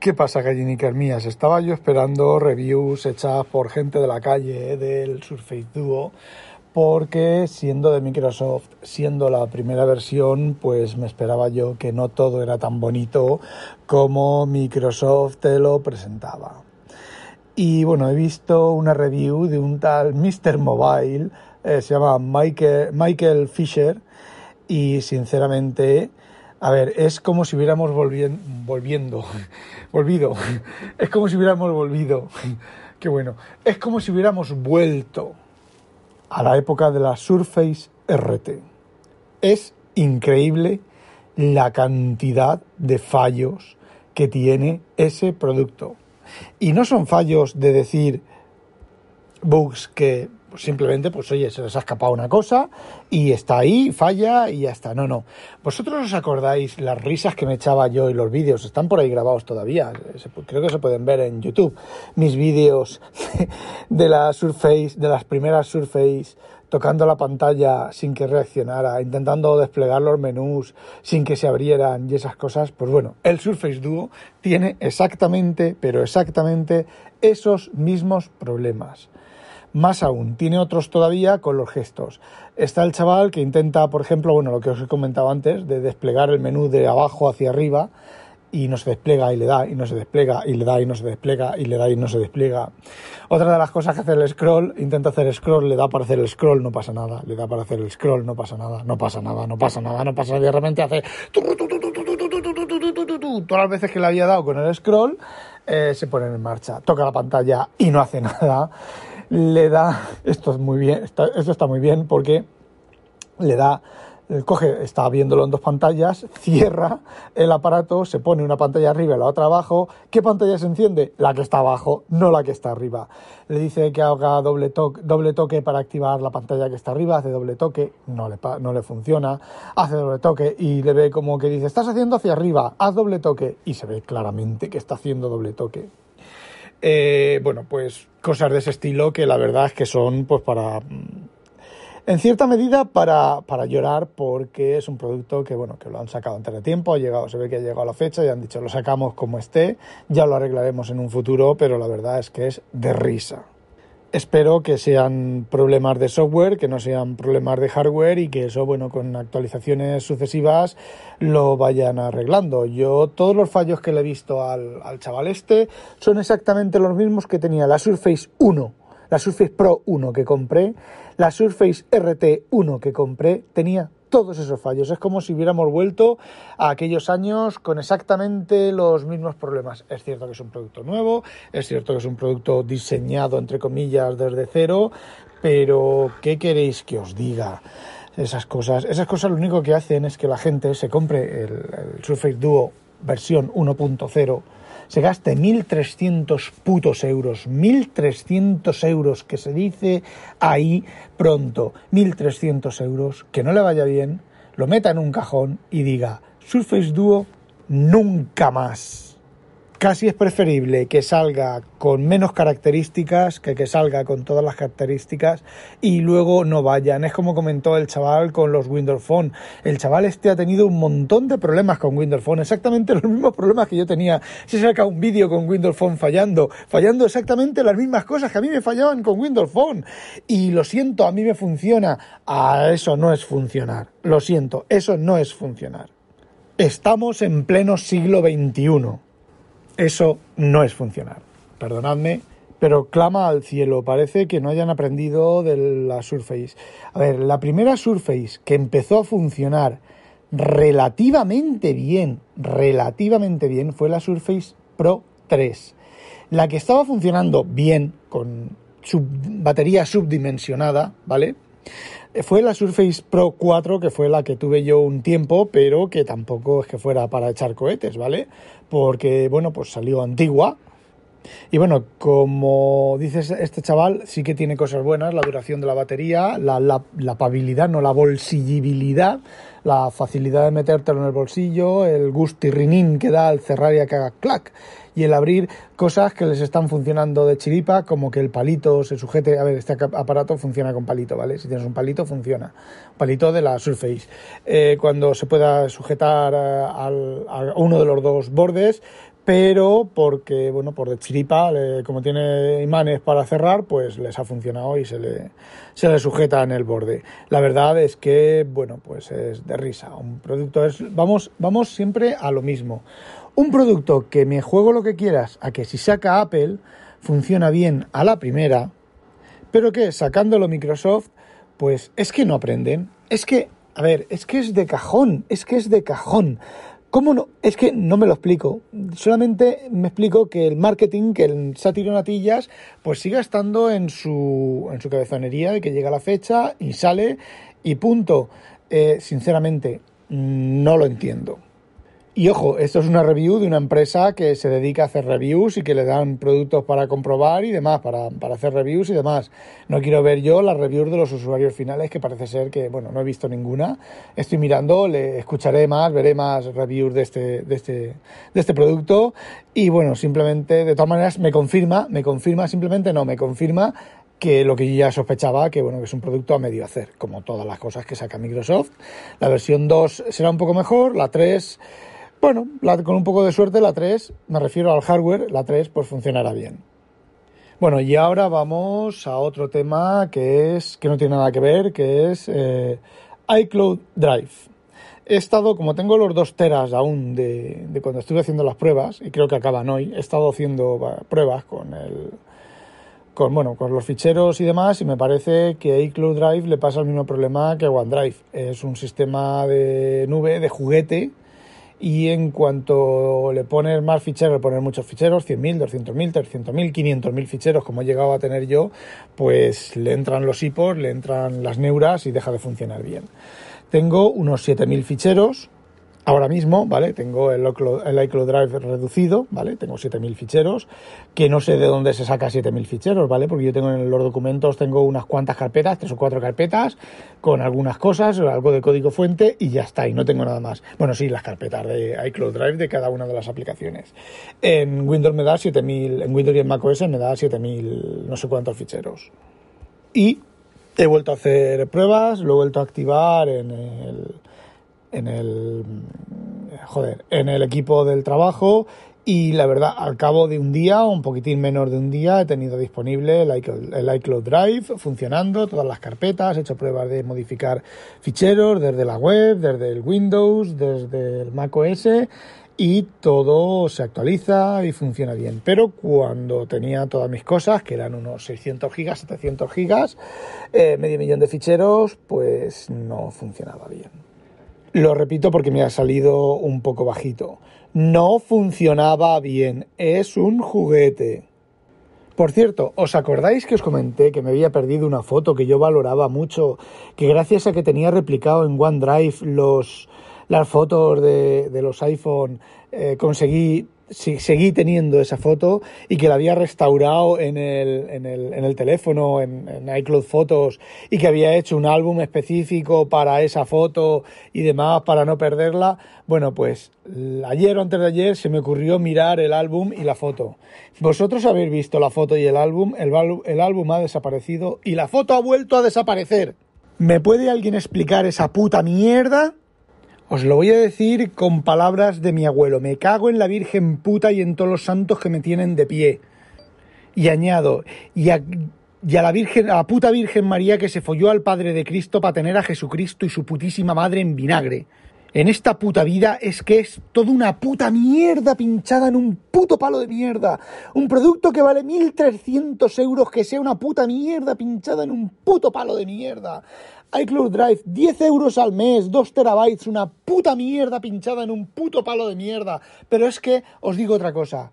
¿Qué pasa, gallinicas mías? Estaba yo esperando reviews hechas por gente de la calle del Surface Duo, porque siendo de Microsoft, siendo la primera versión, pues me esperaba yo que no todo era tan bonito como Microsoft te lo presentaba. Y bueno, he visto una review de un tal Mr. Mobile, eh, se llama Michael Fisher, y sinceramente a ver, es como si hubiéramos volviendo, volviendo, volvido, es como si hubiéramos volvido, qué bueno, es como si hubiéramos vuelto a la época de la Surface RT. Es increíble la cantidad de fallos que tiene ese producto. Y no son fallos de decir bugs que pues simplemente, pues oye, se les ha escapado una cosa y está ahí, falla y ya está. No, no. ¿Vosotros os acordáis las risas que me echaba yo y los vídeos? Están por ahí grabados todavía. Creo que se pueden ver en YouTube. Mis vídeos de la Surface, de las primeras Surface, tocando la pantalla sin que reaccionara, intentando desplegar los menús sin que se abrieran y esas cosas. Pues bueno, el Surface Duo tiene exactamente, pero exactamente esos mismos problemas. Más aún, tiene otros todavía con los gestos. Está el chaval que intenta, por ejemplo, bueno, lo que os he comentado antes, de desplegar el menú de abajo hacia arriba y no se despliega y le da y no se despliega y le da y no se despliega y le da y no se despliega. Otra de las cosas que hace el scroll, intenta hacer scroll, le da para hacer el scroll, no pasa nada, le da para hacer el scroll, no pasa nada, no pasa nada, no pasa nada, no pasa nada, y de repente hace todas las veces que le había dado con el scroll se pone en marcha, toca la pantalla y no hace nada le da, esto es muy bien, esto está muy bien porque le da, coge, está viéndolo en dos pantallas, cierra el aparato, se pone una pantalla arriba y la otra abajo. ¿Qué pantalla se enciende? La que está abajo, no la que está arriba. Le dice que haga doble toque, doble toque para activar la pantalla que está arriba, hace doble toque, no le, no le funciona, hace doble toque y le ve como que dice, estás haciendo hacia arriba, haz doble toque y se ve claramente que está haciendo doble toque. Eh, bueno, pues cosas de ese estilo que la verdad es que son pues para en cierta medida para, para, llorar porque es un producto que bueno que lo han sacado antes de tiempo ha llegado se ve que ha llegado a la fecha y han dicho lo sacamos como esté ya lo arreglaremos en un futuro pero la verdad es que es de risa Espero que sean problemas de software, que no sean problemas de hardware y que eso, bueno, con actualizaciones sucesivas lo vayan arreglando. Yo todos los fallos que le he visto al, al chaval este son exactamente los mismos que tenía la Surface 1, la Surface Pro 1 que compré, la Surface RT 1 que compré, tenía todos esos fallos. Es como si hubiéramos vuelto a aquellos años con exactamente los mismos problemas. Es cierto que es un producto nuevo, es cierto que es un producto diseñado, entre comillas, desde cero, pero ¿qué queréis que os diga? Esas cosas, esas cosas lo único que hacen es que la gente se compre el, el Surface Duo versión 1.0 se gaste 1.300 putos euros, 1.300 euros que se dice ahí pronto, 1.300 euros, que no le vaya bien, lo meta en un cajón y diga, Surface Duo nunca más casi es preferible que salga con menos características que que salga con todas las características y luego no vayan. Es como comentó el chaval con los Windows Phone. El chaval este ha tenido un montón de problemas con Windows Phone, exactamente los mismos problemas que yo tenía. Se saca un vídeo con Windows Phone fallando, fallando exactamente las mismas cosas que a mí me fallaban con Windows Phone. Y lo siento, a mí me funciona. A eso no es funcionar. Lo siento, eso no es funcionar. Estamos en pleno siglo XXI eso no es funcionar. Perdonadme, pero clama al cielo. Parece que no hayan aprendido de la Surface. A ver, la primera Surface que empezó a funcionar relativamente bien, relativamente bien, fue la Surface Pro 3. La que estaba funcionando bien, con su batería subdimensionada, ¿vale? Fue la Surface Pro 4, que fue la que tuve yo un tiempo, pero que tampoco es que fuera para echar cohetes, ¿vale? Porque, bueno, pues salió antigua. Y bueno, como dice este chaval, sí que tiene cosas buenas, la duración de la batería, la, la, la pabilidad, no la bolsillibilidad, la facilidad de metértelo en el bolsillo, el gustirrinín que da al cerrar y a que haga clac y el abrir cosas que les están funcionando de chiripa, como que el palito se sujete. A ver, este aparato funciona con palito, ¿vale? Si tienes un palito, funciona. Palito de la Surface. Eh, cuando se pueda sujetar a, a uno de los dos bordes, pero porque, bueno, por de chiripa, como tiene imanes para cerrar, pues les ha funcionado y se le, se le sujeta en el borde. La verdad es que, bueno, pues es de risa. Un producto es, vamos, vamos siempre a lo mismo. Un producto que me juego lo que quieras, a que si saca Apple, funciona bien a la primera, pero que sacándolo Microsoft, pues es que no aprenden. Es que, a ver, es que es de cajón, es que es de cajón. ¿Cómo no? Es que no me lo explico. Solamente me explico que el marketing, que el sátiro natillas, pues siga estando en su, en su cabezonería de que llega la fecha y sale y punto. Eh, sinceramente, no lo entiendo. Y ojo, esto es una review de una empresa que se dedica a hacer reviews y que le dan productos para comprobar y demás, para, para, hacer reviews y demás. No quiero ver yo las reviews de los usuarios finales, que parece ser que, bueno, no he visto ninguna. Estoy mirando, le escucharé más, veré más reviews de este, de este, de este producto. Y bueno, simplemente, de todas maneras, me confirma, me confirma, simplemente no, me confirma que lo que yo ya sospechaba, que bueno, que es un producto a medio hacer, como todas las cosas que saca Microsoft. La versión 2 será un poco mejor, la 3 bueno, con un poco de suerte la 3, me refiero al hardware, la 3 pues funcionará bien. Bueno, y ahora vamos a otro tema que es que no tiene nada que ver, que es eh, iCloud Drive. He estado, como tengo los dos teras aún de, de, cuando estuve haciendo las pruebas, y creo que acaban hoy, he estado haciendo pruebas con el, con, bueno, con los ficheros y demás, y me parece que iCloud Drive le pasa el mismo problema que OneDrive. Es un sistema de nube, de juguete, y en cuanto le pones más ficheros, le pones muchos ficheros, 100.000, 200.000, 300.000, 500.000 ficheros como he llegado a tener yo, pues le entran los hipos, le entran las neuras y deja de funcionar bien. Tengo unos 7.000 ficheros, Ahora mismo, ¿vale? Tengo el, iCloud Drive reducido, ¿vale? Tengo 7000 ficheros, que no sé de dónde se saca 7000 ficheros, ¿vale? Porque yo tengo en los documentos, tengo unas cuantas carpetas, tres o cuatro carpetas, con algunas cosas, algo de código fuente y ya está, y no tengo nada más. Bueno, sí, las carpetas de iCloud Drive de cada una de las aplicaciones. En Windows me da 7000, en Windows y en macOS me da 7000, no sé cuántos ficheros. Y he vuelto a hacer pruebas, lo he vuelto a activar en el en el joder, en el equipo del trabajo y la verdad, al cabo de un día, un poquitín menos de un día, he tenido disponible el iCloud, el iCloud, Drive funcionando, todas las carpetas, he hecho pruebas de modificar ficheros desde la web, desde el Windows, desde el Mac OS y todo se actualiza y funciona bien. Pero cuando tenía todas mis cosas, que eran unos 600 gigas, 700 gigas, eh, medio millón de ficheros, pues no funcionaba bien. Lo repito porque me ha salido un poco bajito. No funcionaba bien. Es un juguete. Por cierto, ¿os acordáis que os comenté que me había perdido una foto que yo valoraba mucho? Que gracias a que tenía replicado en OneDrive los, las fotos de, de los iPhone, eh, conseguí seguí teniendo esa foto y que la había restaurado en el, en el, en el teléfono, en, en, iCloud Fotos, y que había hecho un álbum específico para esa foto y demás para no perderla. Bueno, pues ayer o antes de ayer se me ocurrió mirar el álbum y la foto. Vosotros habéis visto la foto y el álbum, el, el álbum ha desaparecido y la foto ha vuelto a desaparecer. ¿Me puede alguien explicar esa puta mierda? Os lo voy a decir con palabras de mi abuelo. Me cago en la Virgen puta y en todos los santos que me tienen de pie. Y añado, y a, la Virgen, a la puta Virgen María que se folló al Padre de Cristo para tener a Jesucristo y su putísima madre en vinagre. En esta puta vida es que es toda una puta mierda pinchada en un puto palo de mierda. Un producto que vale 1.300 euros que sea una puta mierda pinchada en un puto palo de mierda iCloud Drive, 10 euros al mes, 2 terabytes, una puta mierda pinchada en un puto palo de mierda. Pero es que os digo otra cosa.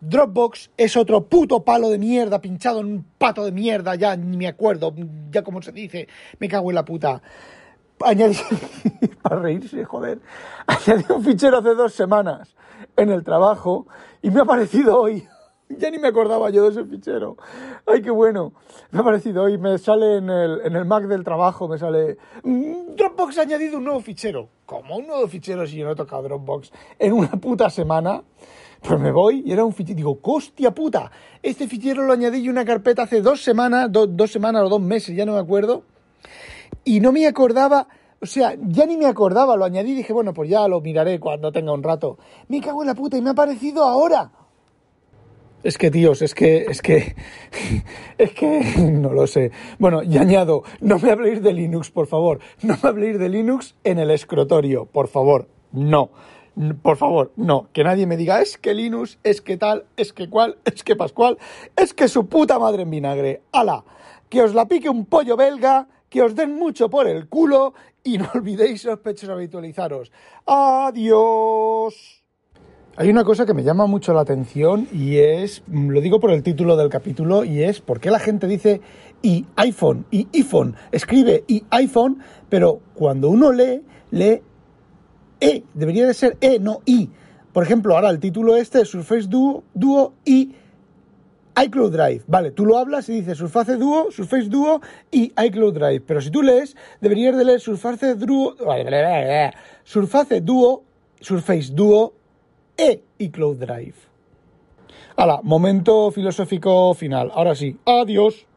Dropbox es otro puto palo de mierda pinchado en un pato de mierda, ya ni me acuerdo, ya como se dice, me cago en la puta. Añadí, para reírse, joder, añadí un fichero hace dos semanas en el trabajo y me ha aparecido hoy ya ni me acordaba yo de ese fichero. Ay, qué bueno. Me ha parecido hoy, me sale en el, en el Mac del trabajo, me sale mm, Dropbox ha añadido un nuevo fichero. ¿Cómo un nuevo fichero si yo no he tocado Dropbox en una puta semana? Pues me voy y era un fichero. Digo, ¡hostia puta! Este fichero lo añadí yo una carpeta hace dos semanas, dos semanas o dos meses, ya no me acuerdo. Y no me acordaba O sea, ya ni me acordaba, lo añadí y dije, bueno, pues ya lo miraré cuando tenga un rato. Me cago en la puta y me ha aparecido ahora. Es que, tíos, es que, es que, es que, no lo sé. Bueno, y añado, no me habléis de Linux, por favor. No me habléis de Linux en el escritorio, por favor. No. Por favor, no. Que nadie me diga, es que Linux, es que tal, es que cual, es que Pascual, es que su puta madre en vinagre. ¡Hala! Que os la pique un pollo belga, que os den mucho por el culo y no olvidéis sospechosos habitualizaros. ¡Adiós! Hay una cosa que me llama mucho la atención y es, lo digo por el título del capítulo, y es por qué la gente dice y iPhone y iPhone, escribe y iPhone, pero cuando uno lee, lee E, debería de ser E, no I. Por ejemplo, ahora el título este es Surface Duo, Duo y iCloud Drive. Vale, tú lo hablas y dices Surface Duo, Surface Duo y iCloud Drive. Pero si tú lees, deberías de leer Surface Duo, Surface Duo, Surface Duo e iCloud Drive. Hala, momento filosófico final. Ahora sí, adiós.